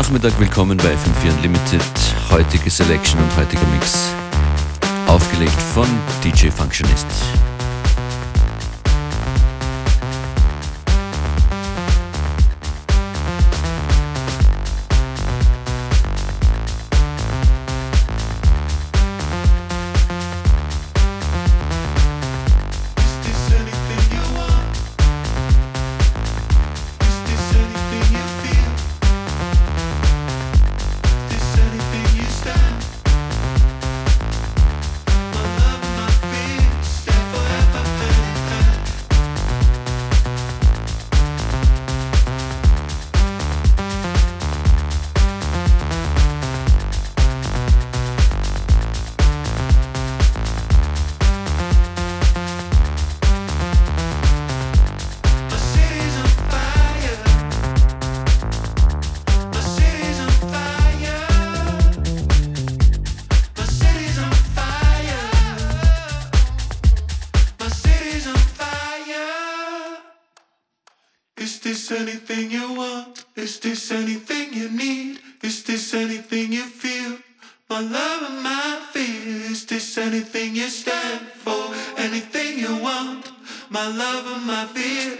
Nachmittag, willkommen bei 54 Unlimited. Heutige Selection und heutiger Mix. Aufgelegt von DJ Functionist. this anything you need? Is this anything you feel? My love and my fear. Is this anything you stand for? Anything you want? My love and my fear.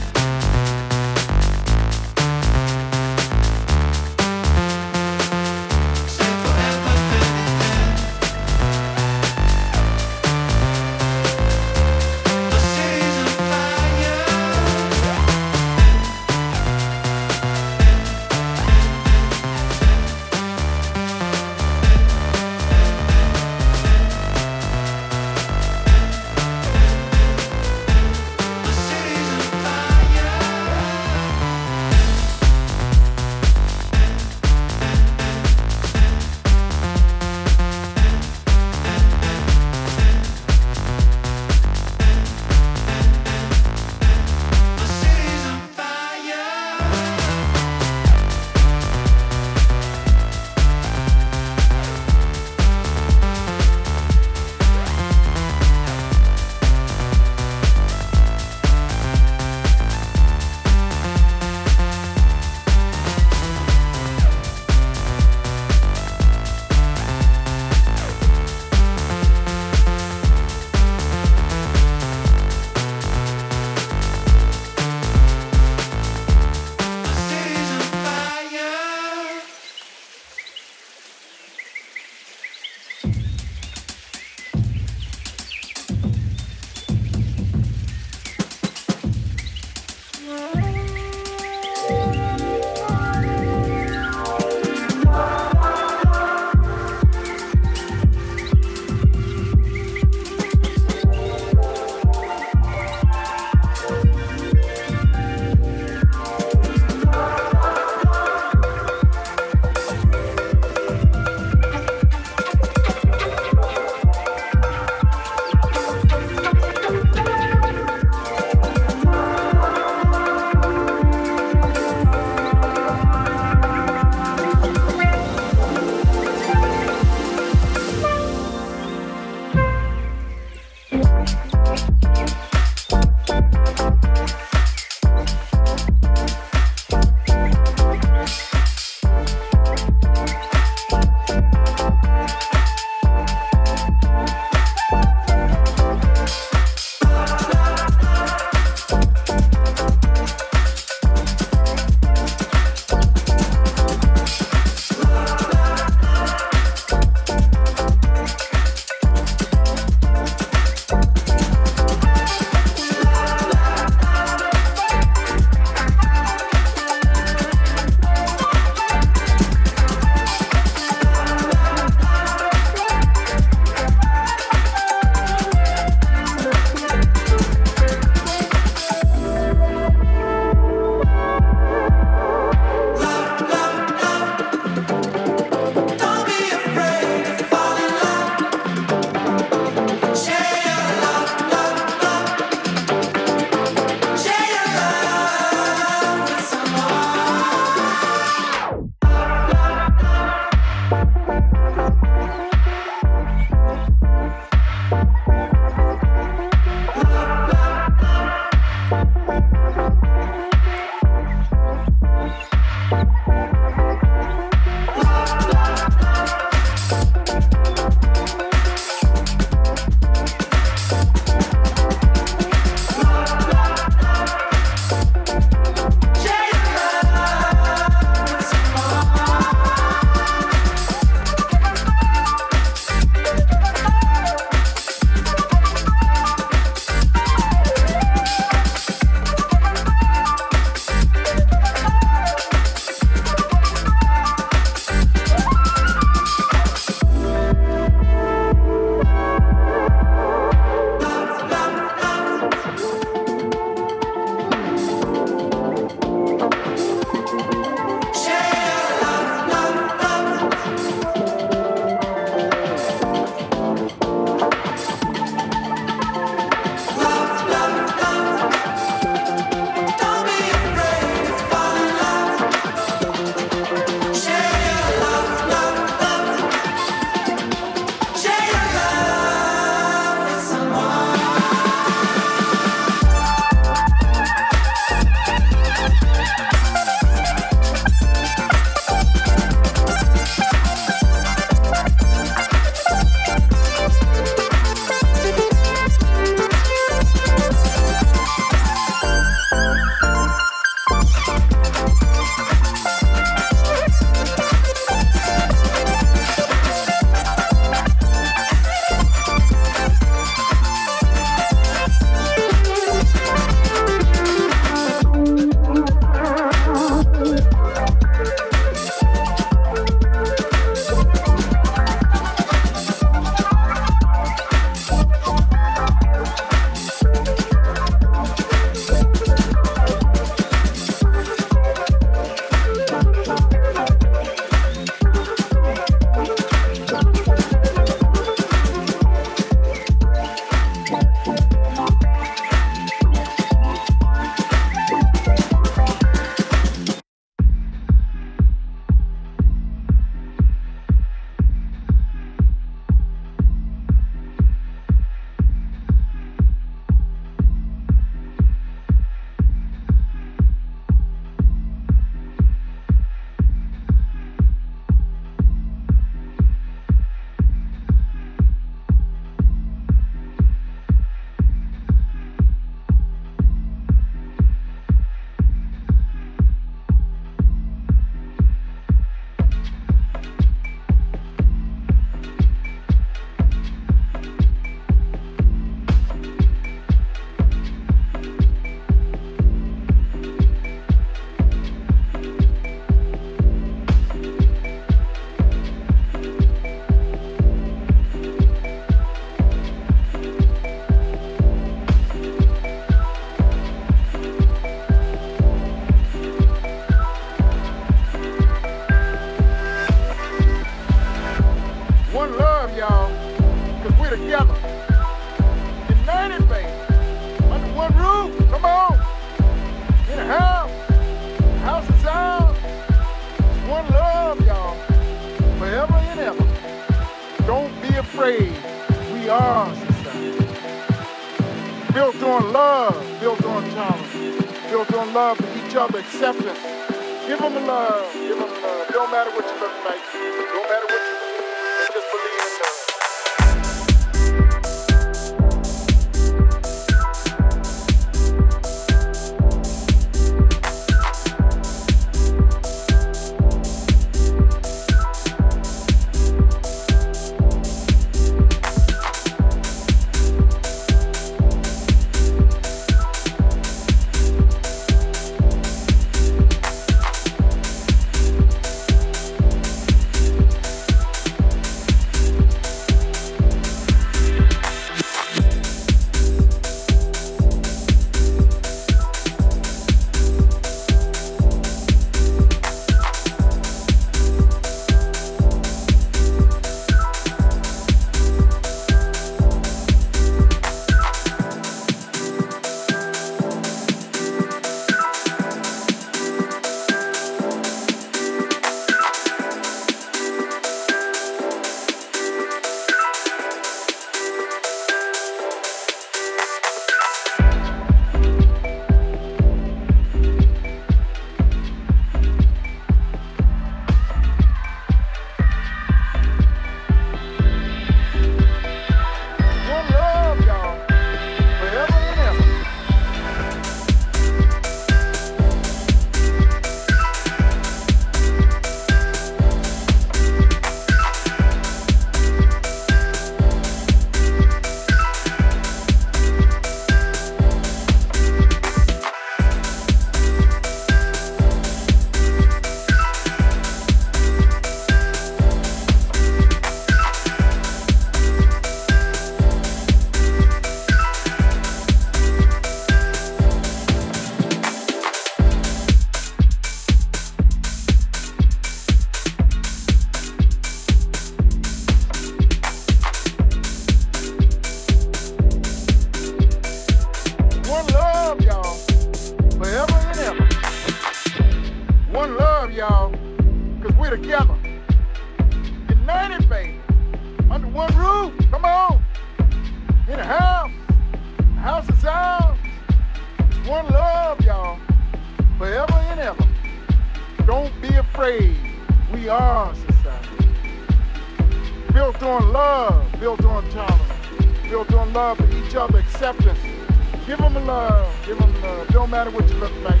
love. Give them love. Don't matter what you look like.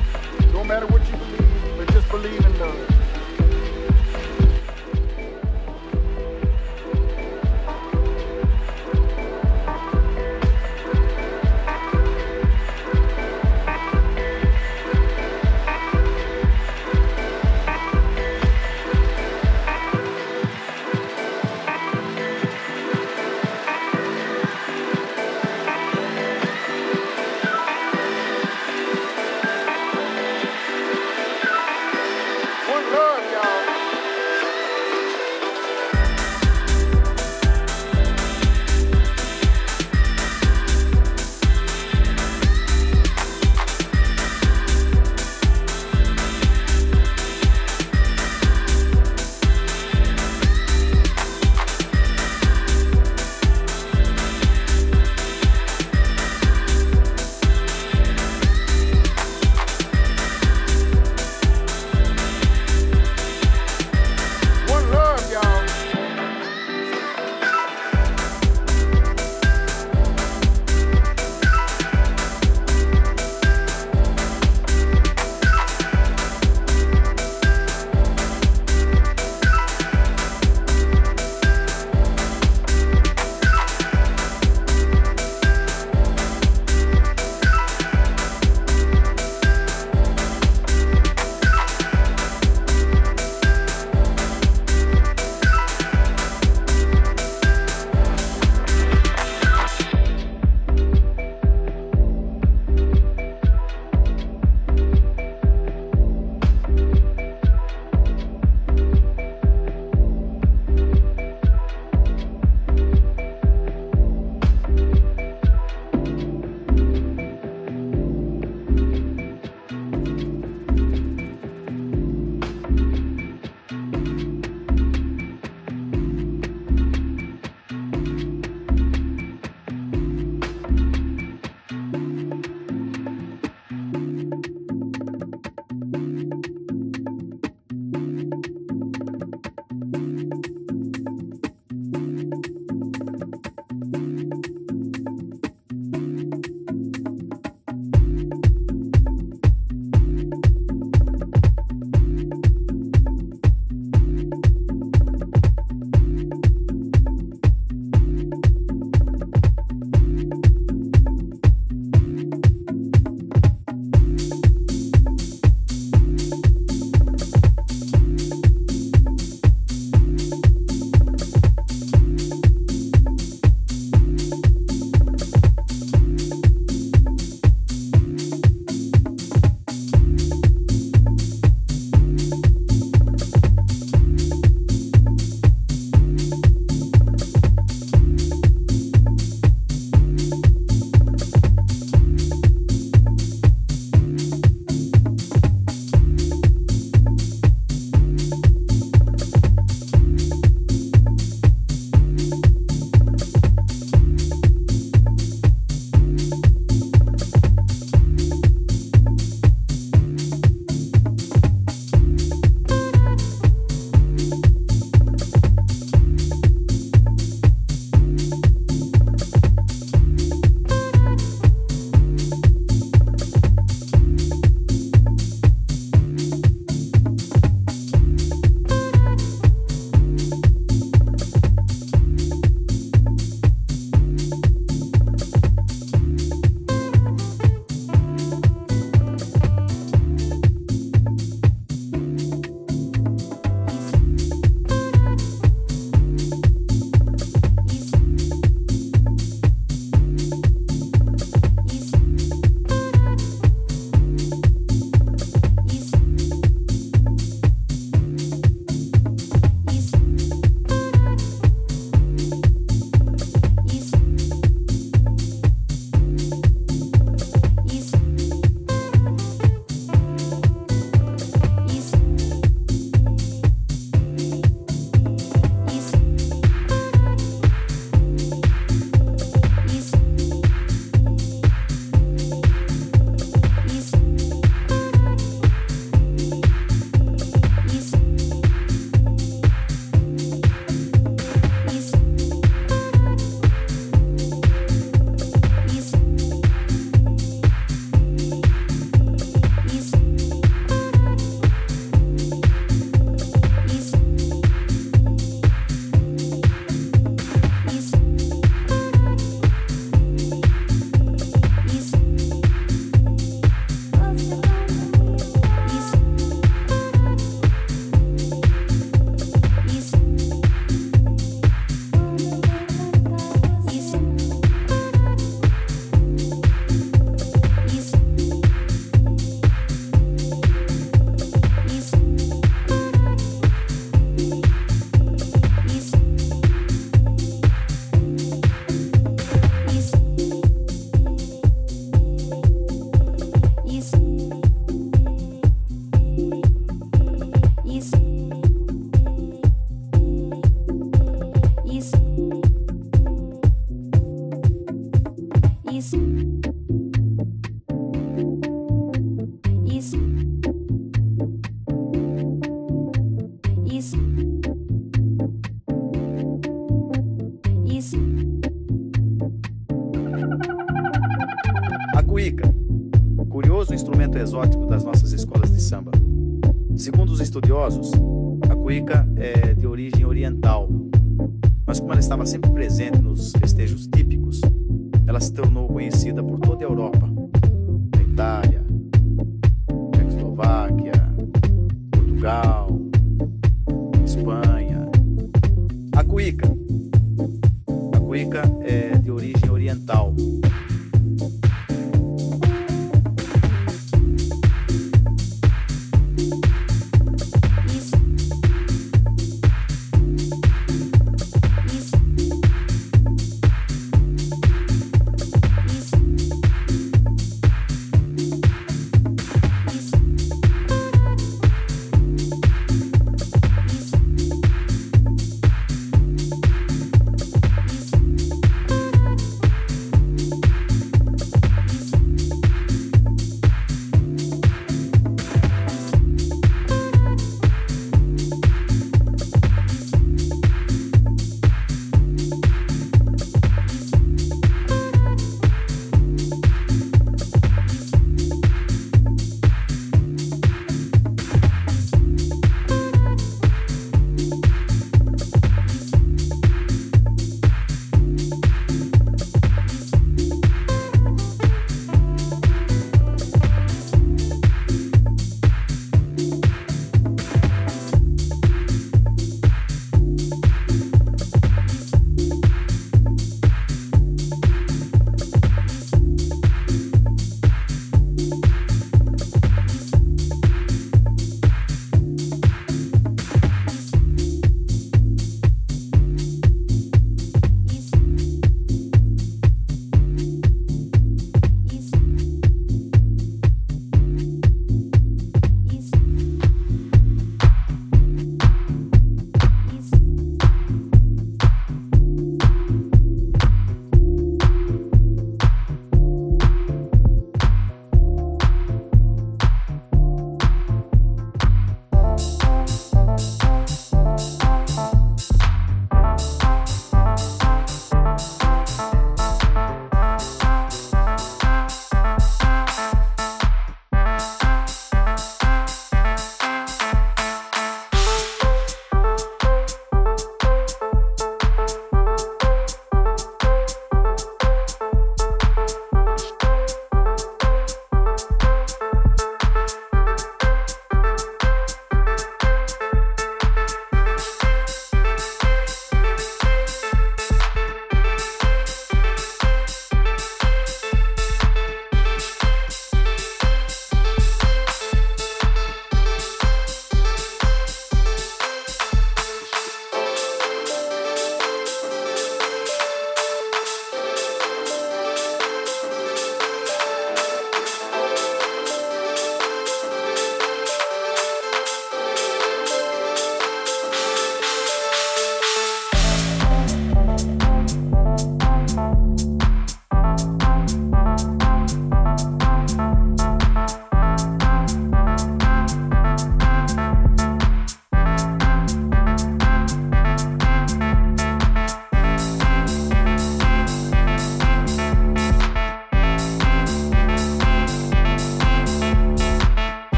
Don't matter what you believe, but just believe in love.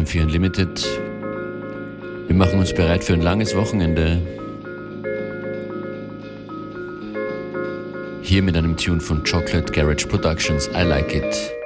FM4 Unlimited. Wir machen uns bereit für ein langes Wochenende. Hier mit einem Tune von Chocolate Garage Productions, I Like It.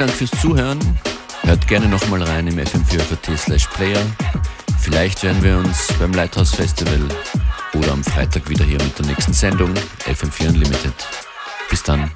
Dank fürs Zuhören. Hört gerne nochmal rein im fm4.at slash player. Vielleicht werden wir uns beim Lighthouse Festival oder am Freitag wieder hier mit der nächsten Sendung FM4 Unlimited. Bis dann.